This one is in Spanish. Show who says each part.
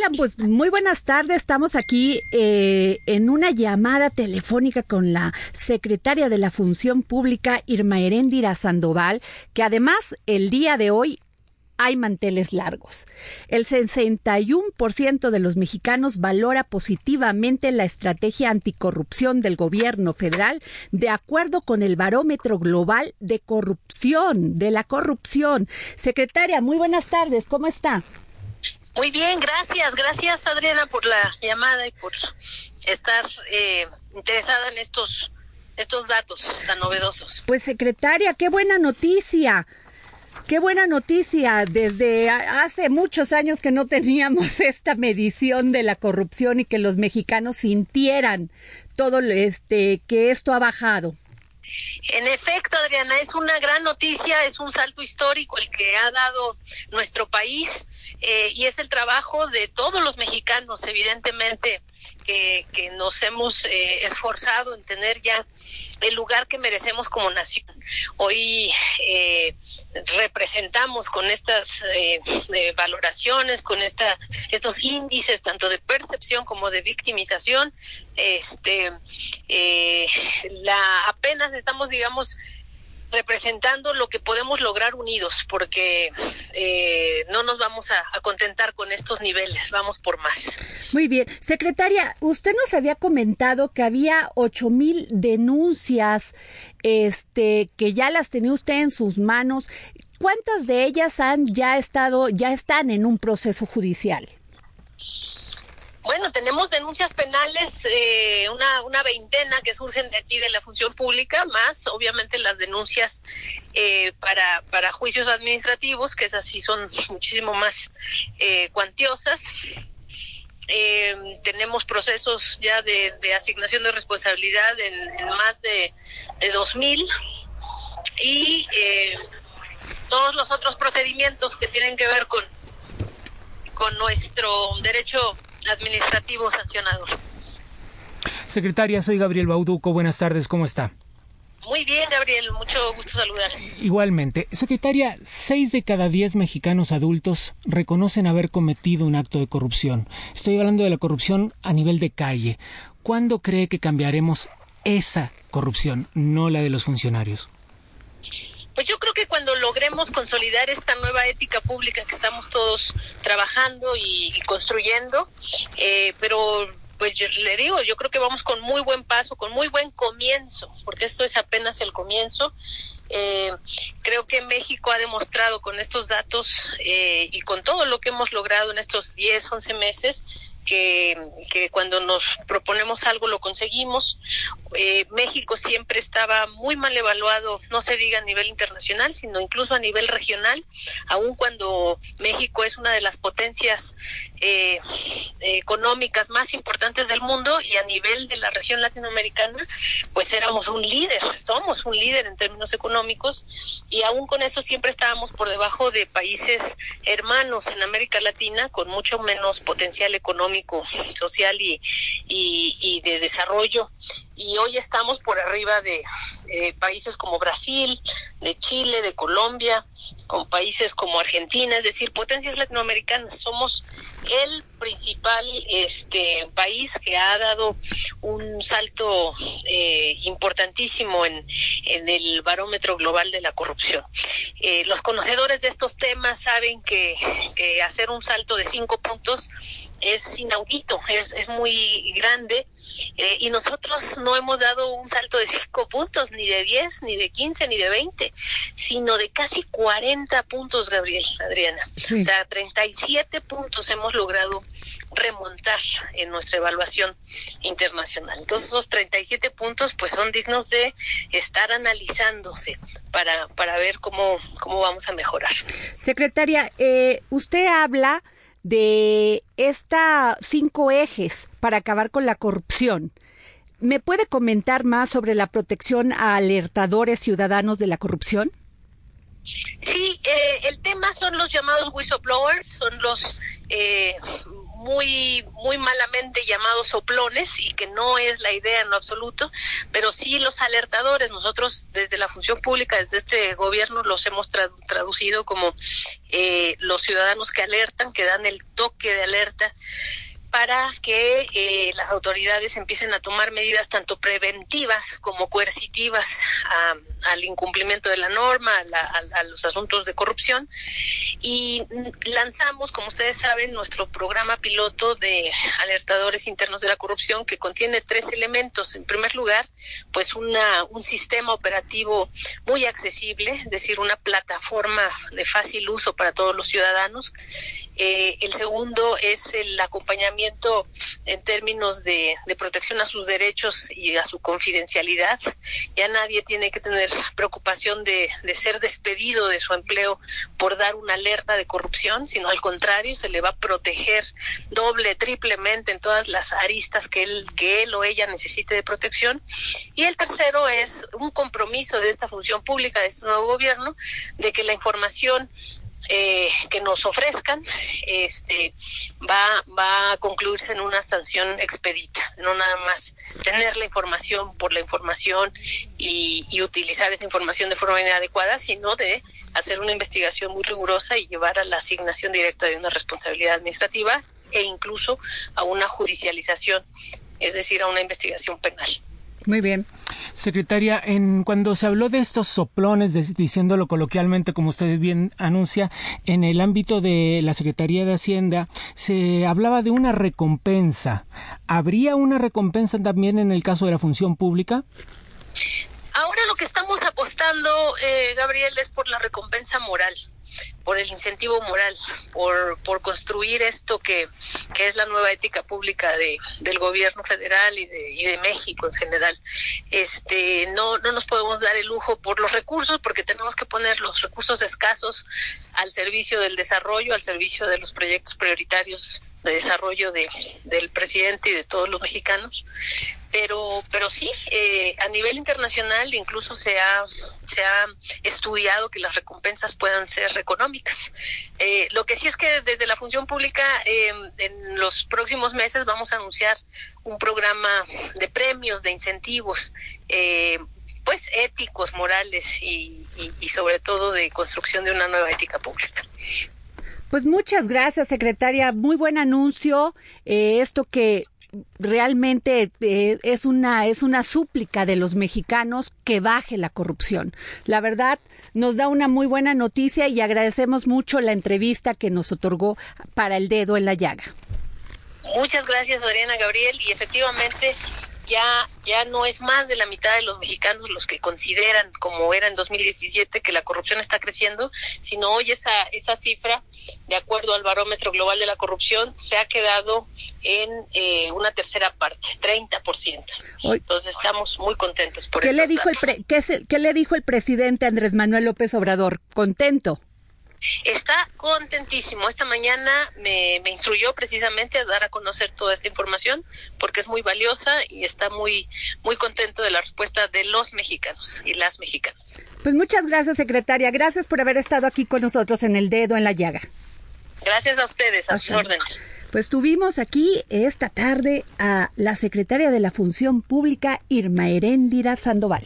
Speaker 1: Hola, pues muy buenas tardes. Estamos aquí eh, en una llamada telefónica con la secretaria de la Función Pública, Irma Heréndira Sandoval, que además el día de hoy hay manteles largos. El 61% de los mexicanos valora positivamente la estrategia anticorrupción del gobierno federal de acuerdo con el barómetro global de corrupción, de la corrupción. Secretaria, muy buenas tardes, ¿cómo está?
Speaker 2: Muy bien, gracias, gracias Adriana por la llamada y por estar eh, interesada en estos estos datos tan novedosos.
Speaker 1: Pues secretaria, qué buena noticia. Qué buena noticia. Desde hace muchos años que no teníamos esta medición de la corrupción y que los mexicanos sintieran todo este que esto ha bajado.
Speaker 2: En efecto, Adriana, es una gran noticia, es un salto histórico el que ha dado nuestro país eh, y es el trabajo de todos los mexicanos, evidentemente, que, nos hemos eh, esforzado en tener ya el lugar que merecemos como nación. Hoy eh, representamos con estas valoraciones, con esta, estos índices tanto de percepción como de victimización, este, la apenas estamos, digamos, representando lo que podemos lograr unidos, porque eh, no nos vamos a, contentar con estos niveles, vamos por más.
Speaker 1: Muy bien. Secretaria, usted nos había comentado que había ocho mil denuncias este, que ya las tenía usted en sus manos. ¿Cuántas de ellas han ya estado, ya están en un proceso judicial?
Speaker 2: Bueno, tenemos denuncias penales, eh, una, veintena que surgen de aquí de la función pública, más obviamente las denuncias eh, para, para juicios administrativos, que esas sí son muchísimo más eh, cuantiosas. tenemos procesos ya de, asignación de responsabilidad en, más de, de 2.000 y todos los otros procedimientos que tienen que ver con, con nuestro derecho administrativo sancionador.
Speaker 3: Secretaria, soy Gabriel Bauduco. Buenas tardes, ¿cómo está?
Speaker 2: Muy bien, Gabriel, mucho gusto saludar.
Speaker 3: Igualmente. Secretaria, seis de cada diez mexicanos adultos reconocen haber cometido un acto de corrupción. Estoy hablando de la corrupción a nivel de calle. ¿Cuándo cree que cambiaremos esa corrupción, no la de los funcionarios?
Speaker 2: Pues yo creo que cuando logremos consolidar esta nueva ética pública que estamos todos trabajando y, construyendo, eh, pero pues yo le digo, yo creo que vamos con muy buen paso, con muy buen comienzo, porque esto es apenas el comienzo. Eh, creo que México ha demostrado con estos datos eh, y con todo lo que hemos logrado en estos 10, 11 meses, que, cuando nos proponemos algo lo conseguimos. Eh, México siempre estaba muy mal evaluado, no se diga a nivel internacional, sino incluso a nivel regional, aun cuando México es una de las potencias económicas más importantes del mundo y a nivel de la región latinoamericana, pues éramos un líder, somos un líder en términos económicos y aún con eso siempre estábamos por debajo de países hermanos en América Latina con mucho menos potencial económico, social y, y, de desarrollo. Y hoy estamos por arriba de países como Brasil, de Chile, de Colombia, con países como Argentina, es decir, potencias latinoamericanas. Somos el principal este país que ha dado un salto eh, importantísimo en, en, el barómetro global de la corrupción. Eh, los conocedores de estos temas saben que, que hacer un salto de cinco puntos es inaudito, es, es muy grande eh, y nosotros no hemos dado un salto de cinco puntos, ni de diez, ni de quince, ni de veinte, sino de casi cuarenta puntos, Gabriel, Adriana. O sea, treinta y siete puntos hemos logrado remontar en nuestra evaluación internacional. Entonces esos 37 puntos pues son dignos de estar analizándose para, para ver cómo, cómo vamos a mejorar.
Speaker 1: Secretaria, eh, usted habla de esta cinco ejes para acabar con la corrupción. ¿Me puede comentar más sobre la protección a alertadores ciudadanos de la corrupción?
Speaker 2: Sí, eh, el tema son los llamados whistleblowers, son los eh, muy, muy malamente llamados soplones y que no es la idea en lo absoluto, pero sí los alertadores. Nosotros desde la función pública, desde este gobierno, los hemos traducido como eh, los ciudadanos que alertan, que dan el toque de alerta para que eh, las autoridades empiecen a tomar medidas tanto preventivas como coercitivas al incumplimiento de la norma, a, los asuntos de corrupción. Y lanzamos, como ustedes saben, nuestro programa piloto de alertadores internos de la corrupción que contiene tres elementos. En primer lugar, pues una, un sistema operativo muy accesible, es decir, una plataforma de fácil uso para todos los ciudadanos. Eh, el segundo es el acompañamiento en términos de, protección a sus derechos y a su confidencialidad. Ya nadie tiene que tener preocupación de, ser despedido de su empleo por dar una alerta de corrupción, sino al contrario, se le va a proteger doble, triplemente en todas las aristas que él, que él o ella necesite de protección. Y el tercero es un compromiso de esta función pública, de este nuevo gobierno, de que la información eh, que nos ofrezcan este va va a concluirse en una sanción expedita no nada más tener la información por la información y, y utilizar esa información de forma inadecuada sino de hacer una investigación muy rigurosa y llevar a la asignación directa de una responsabilidad administrativa e incluso a una judicialización es decir a una investigación penal
Speaker 1: muy bien.
Speaker 3: Secretaria, en cuando se habló de estos soplones, diciéndolo coloquialmente, como usted bien anuncia, en el ámbito de la Secretaría de Hacienda, se hablaba de una recompensa. ¿Habría una recompensa también en el caso de la función pública?
Speaker 2: Ahora lo que estamos eh, Gabriel, es por la recompensa moral por el incentivo moral, por, por construir esto que, que es la nueva ética pública de, del gobierno federal y de, y de México en general. Este, no, no nos podemos dar el lujo por los recursos, porque tenemos que poner los recursos escasos al servicio del desarrollo, al servicio de los proyectos prioritarios de desarrollo de, del presidente y de todos los mexicanos pero pero sí eh, a nivel internacional incluso se ha se ha estudiado que las recompensas puedan ser económicas eh, lo que sí es que desde la función pública eh, en los próximos meses vamos a anunciar un programa de premios de incentivos pues éticos morales y, y sobre todo de construcción de una nueva ética pública
Speaker 1: pues muchas gracias, secretaria. Muy buen anuncio. Eh, esto que realmente eh, es una es una súplica de los mexicanos que baje la corrupción. La verdad nos da una muy buena noticia y agradecemos mucho la entrevista que nos otorgó para el dedo en la llaga.
Speaker 2: Muchas gracias, Adriana Gabriel, y efectivamente ya, ya no es más de la mitad de los mexicanos los que consideran, como era en 2017, que la corrupción está creciendo, sino hoy esa, esa cifra, de acuerdo al barómetro global de la corrupción, se ha quedado en eh, una tercera parte, 30%. Entonces estamos muy contentos por
Speaker 1: ¿Qué le dijo el ¿qué, ¿Qué le dijo el presidente Andrés Manuel López Obrador? ¿Contento?
Speaker 2: Está contentísimo. Esta mañana me, me, instruyó precisamente a dar a conocer toda esta información porque es muy valiosa y está muy, muy contento de la respuesta de los mexicanos y las mexicanas.
Speaker 1: Pues muchas gracias, secretaria. Gracias por haber estado aquí con nosotros en el dedo en la llaga.
Speaker 2: Gracias a ustedes, a sus órdenes.
Speaker 1: Pues tuvimos aquí esta tarde a la secretaria de la Función Pública, Irma Heréndira Sandoval.